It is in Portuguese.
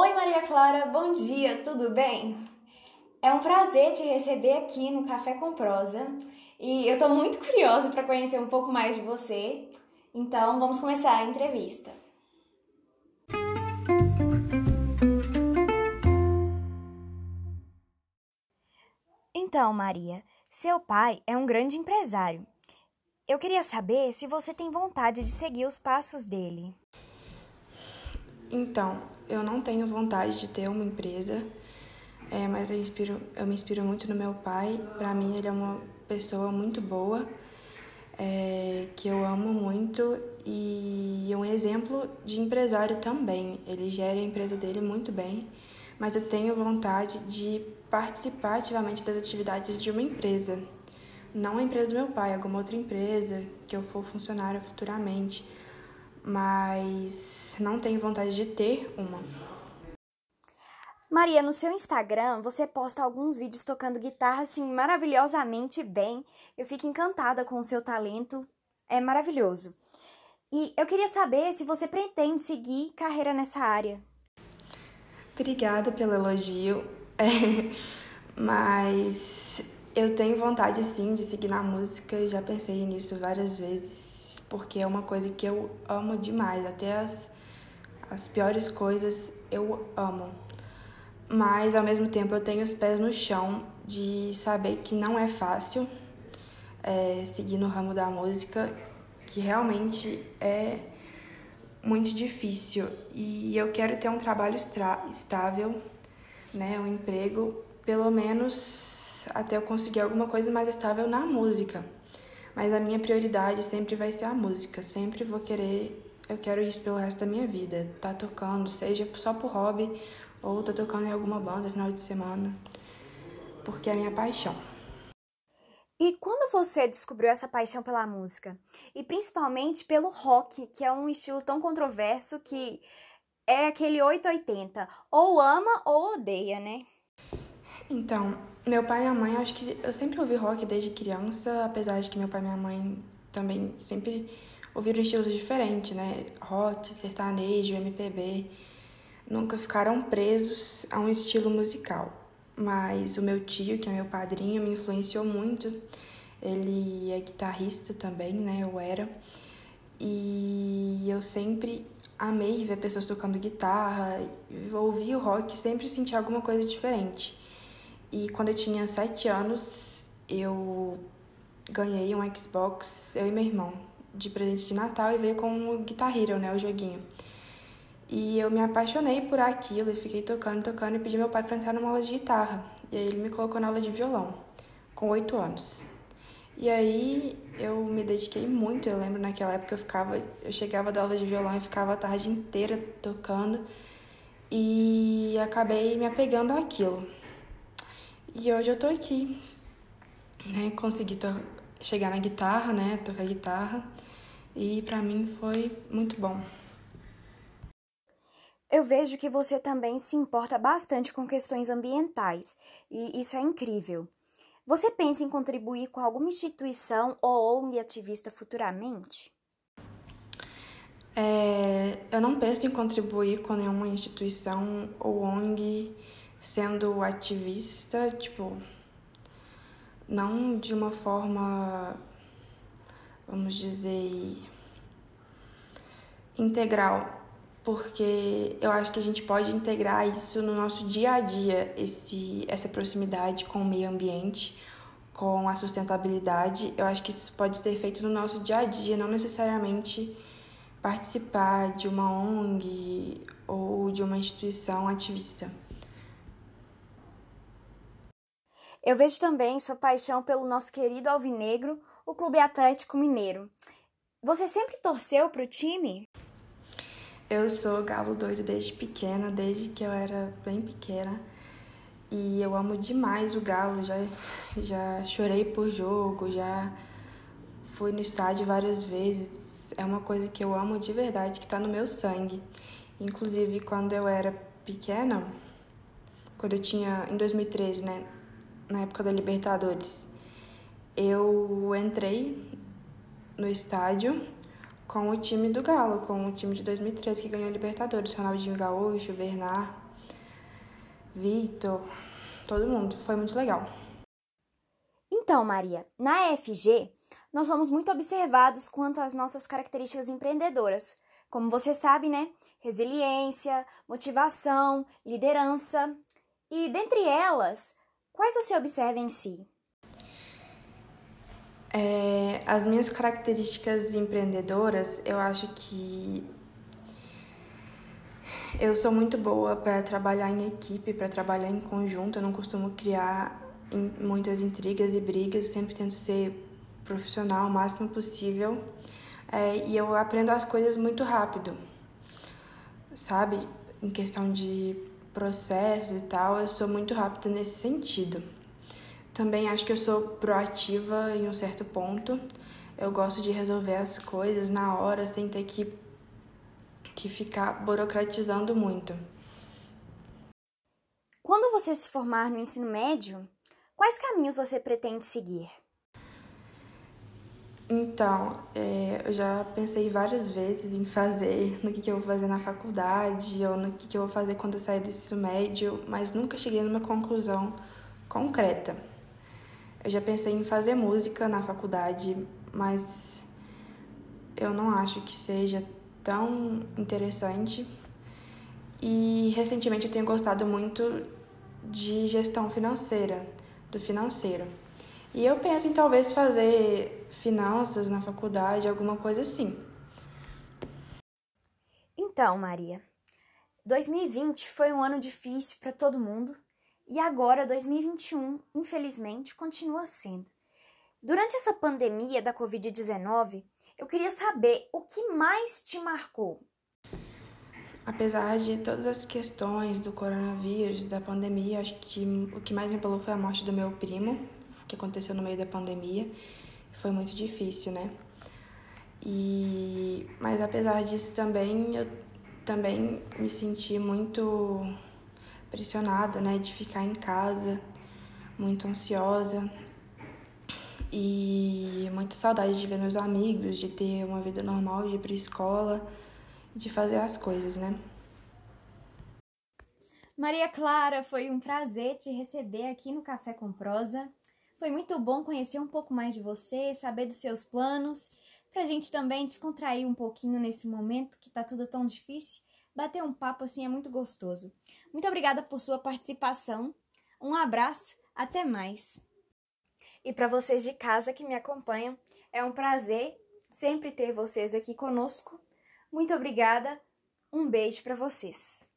Oi Maria Clara, bom dia, tudo bem? É um prazer te receber aqui no Café com Prosa e eu estou muito curiosa para conhecer um pouco mais de você. Então vamos começar a entrevista. Então, Maria, seu pai é um grande empresário. Eu queria saber se você tem vontade de seguir os passos dele. Então, eu não tenho vontade de ter uma empresa, é, mas eu, inspiro, eu me inspiro muito no meu pai. Para mim, ele é uma pessoa muito boa, é, que eu amo muito e é um exemplo de empresário também. Ele gera a empresa dele muito bem, mas eu tenho vontade de participar ativamente das atividades de uma empresa. Não a empresa do meu pai, alguma outra empresa que eu for funcionário futuramente mas não tenho vontade de ter uma. Maria, no seu Instagram você posta alguns vídeos tocando guitarra assim maravilhosamente bem. Eu fico encantada com o seu talento, é maravilhoso. E eu queria saber se você pretende seguir carreira nessa área. Obrigada pelo elogio, é, mas eu tenho vontade sim de seguir na música, já pensei nisso várias vezes porque é uma coisa que eu amo demais. Até as, as piores coisas eu amo. Mas ao mesmo tempo eu tenho os pés no chão de saber que não é fácil é, seguir no ramo da música, que realmente é muito difícil. E eu quero ter um trabalho estável, né, um emprego, pelo menos até eu conseguir alguma coisa mais estável na música mas a minha prioridade sempre vai ser a música. Sempre vou querer, eu quero isso pelo resto da minha vida. Tá tocando, seja só por hobby ou tá tocando em alguma banda no final de semana, porque é a minha paixão. E quando você descobriu essa paixão pela música? E principalmente pelo rock, que é um estilo tão controverso que é aquele 880, ou ama ou odeia, né? Então, meu pai e minha mãe, acho que eu sempre ouvi rock desde criança, apesar de que meu pai e minha mãe também sempre ouviram estilos diferentes, né? Rock, sertanejo, MPB. Nunca ficaram presos a um estilo musical. Mas o meu tio, que é meu padrinho, me influenciou muito. Ele é guitarrista também, né? Eu era. E eu sempre amei ver pessoas tocando guitarra, ouvir o rock, sempre senti alguma coisa diferente. E quando eu tinha sete anos, eu ganhei um Xbox, eu e meu irmão, de presente de Natal e veio com o Guitar Hero, né, o joguinho. E eu me apaixonei por aquilo e fiquei tocando, tocando e pedi meu pai para entrar numa aula de guitarra. E aí ele me colocou na aula de violão, com oito anos. E aí eu me dediquei muito, eu lembro naquela época eu ficava, eu chegava da aula de violão e ficava a tarde inteira tocando e acabei me apegando àquilo. E hoje eu tô aqui, né? Consegui chegar na guitarra, né? Tocar guitarra. E para mim foi muito bom. Eu vejo que você também se importa bastante com questões ambientais, e isso é incrível. Você pensa em contribuir com alguma instituição ou ONG ativista futuramente? É, eu não penso em contribuir com nenhuma instituição ou ONG sendo ativista, tipo, não de uma forma, vamos dizer, integral, porque eu acho que a gente pode integrar isso no nosso dia a dia, esse, essa proximidade com o meio ambiente, com a sustentabilidade. Eu acho que isso pode ser feito no nosso dia a dia, não necessariamente participar de uma ONG ou de uma instituição ativista. Eu vejo também sua paixão pelo nosso querido Alvinegro, o Clube Atlético Mineiro. Você sempre torceu para o time? Eu sou galo doido desde pequena, desde que eu era bem pequena. E eu amo demais o galo, já, já chorei por jogo, já fui no estádio várias vezes. É uma coisa que eu amo de verdade, que está no meu sangue. Inclusive, quando eu era pequena, quando eu tinha, em 2013, né, na época da Libertadores, eu entrei no estádio com o time do Galo, com o time de 2013 que ganhou a Libertadores, Ronaldinho Gaúcho, Bernard. Vitor, todo mundo. Foi muito legal. Então, Maria, na EFG, nós somos muito observados quanto às nossas características empreendedoras. Como você sabe, né? Resiliência, motivação, liderança. E dentre elas, quais você observa em si? É, as minhas características empreendedoras, eu acho que eu sou muito boa para trabalhar em equipe, para trabalhar em conjunto. Eu não costumo criar muitas intrigas e brigas, sempre tento ser profissional o máximo possível. É, e eu aprendo as coisas muito rápido, sabe? Em questão de processos e tal, eu sou muito rápida nesse sentido. Também acho que eu sou proativa em um certo ponto. Eu gosto de resolver as coisas na hora, sem ter que, que ficar burocratizando muito. Quando você se formar no ensino médio, quais caminhos você pretende seguir? Então, é, eu já pensei várias vezes em fazer, no que, que eu vou fazer na faculdade ou no que, que eu vou fazer quando eu sair do ensino médio, mas nunca cheguei numa conclusão concreta. Eu já pensei em fazer música na faculdade, mas eu não acho que seja tão interessante. E recentemente eu tenho gostado muito de gestão financeira, do financeiro. E eu penso em talvez fazer finanças na faculdade, alguma coisa assim. Então, Maria, 2020 foi um ano difícil para todo mundo e agora 2021, infelizmente, continua sendo. Durante essa pandemia da Covid-19, eu queria saber o que mais te marcou. Apesar de todas as questões do coronavírus, da pandemia, acho que o que mais me falou foi a morte do meu primo, que aconteceu no meio da pandemia. Foi muito difícil, né? E mas apesar disso também eu também me senti muito pressionada, né, de ficar em casa, muito ansiosa e muita saudade de ver meus amigos, de ter uma vida normal, de ir para escola, de fazer as coisas, né? Maria Clara, foi um prazer te receber aqui no Café com Prosa. Foi muito bom conhecer um pouco mais de você, saber dos seus planos, para a gente também descontrair um pouquinho nesse momento que tá tudo tão difícil. Bater um papo assim é muito gostoso. Muito obrigada por sua participação. Um abraço, até mais. E para vocês de casa que me acompanham, é um prazer sempre ter vocês aqui conosco. Muito obrigada. Um beijo para vocês.